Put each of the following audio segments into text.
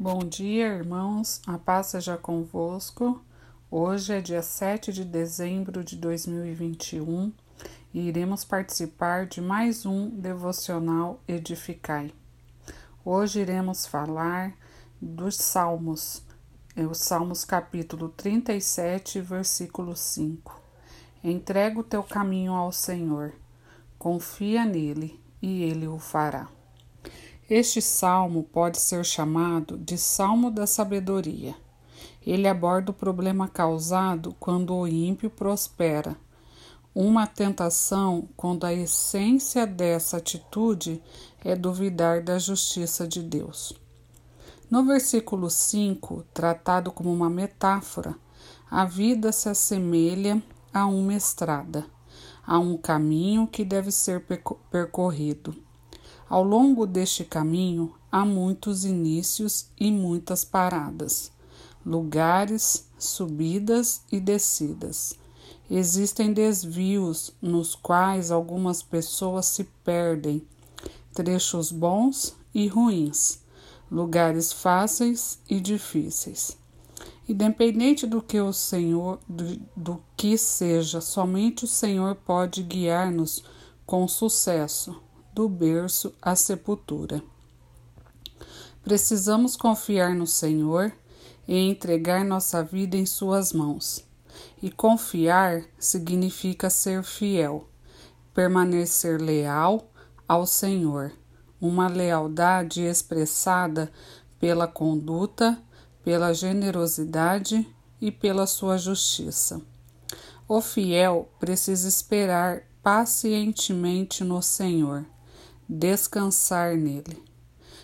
Bom dia, irmãos. A paz seja convosco. Hoje é dia 7 de dezembro de 2021 e iremos participar de mais um devocional Edificai. Hoje iremos falar dos Salmos, é o Salmos capítulo 37, versículo 5. Entrega o teu caminho ao Senhor, confia nele e ele o fará. Este salmo pode ser chamado de Salmo da Sabedoria. Ele aborda o problema causado quando o ímpio prospera, uma tentação quando a essência dessa atitude é duvidar da justiça de Deus. No versículo 5, tratado como uma metáfora, a vida se assemelha a uma estrada, a um caminho que deve ser percorrido. Ao longo deste caminho há muitos inícios e muitas paradas, lugares, subidas e descidas. Existem desvios nos quais algumas pessoas se perdem, trechos bons e ruins, lugares fáceis e difíceis. Independente do que o Senhor, do, do que seja, somente o Senhor pode guiar-nos com sucesso do berço à sepultura. Precisamos confiar no Senhor e entregar nossa vida em Suas mãos. E confiar significa ser fiel, permanecer leal ao Senhor, uma lealdade expressada pela conduta, pela generosidade e pela sua justiça. O fiel precisa esperar pacientemente no Senhor descansar nele.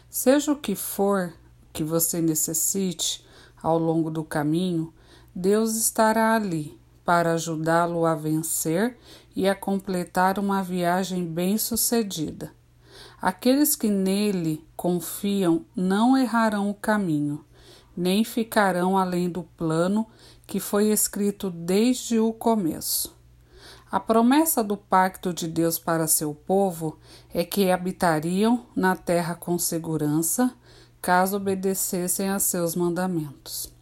Seja o que for que você necessite ao longo do caminho, Deus estará ali para ajudá-lo a vencer e a completar uma viagem bem-sucedida. Aqueles que nele confiam não errarão o caminho, nem ficarão além do plano que foi escrito desde o começo. A promessa do pacto de Deus para seu povo é que habitariam na terra com segurança, caso obedecessem a seus mandamentos.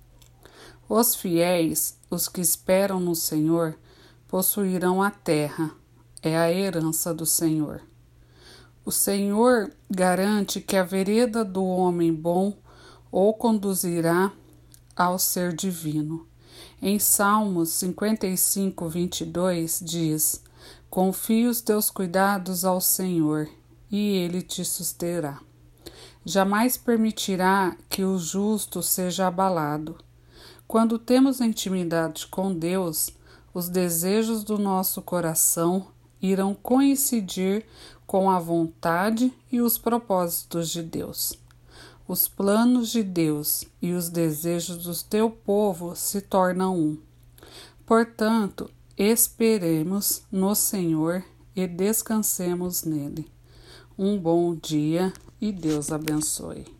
Os fiéis, os que esperam no Senhor, possuirão a terra, é a herança do Senhor. O Senhor garante que a vereda do homem bom o conduzirá ao ser divino em Salmos 55, 22 diz: Confie os teus cuidados ao Senhor e ele te susterá. Jamais permitirá que o justo seja abalado. Quando temos intimidade com Deus, os desejos do nosso coração irão coincidir com a vontade e os propósitos de Deus os planos de Deus e os desejos do teu povo se tornam um. Portanto, esperemos no Senhor e descansemos nele. Um bom dia e Deus abençoe.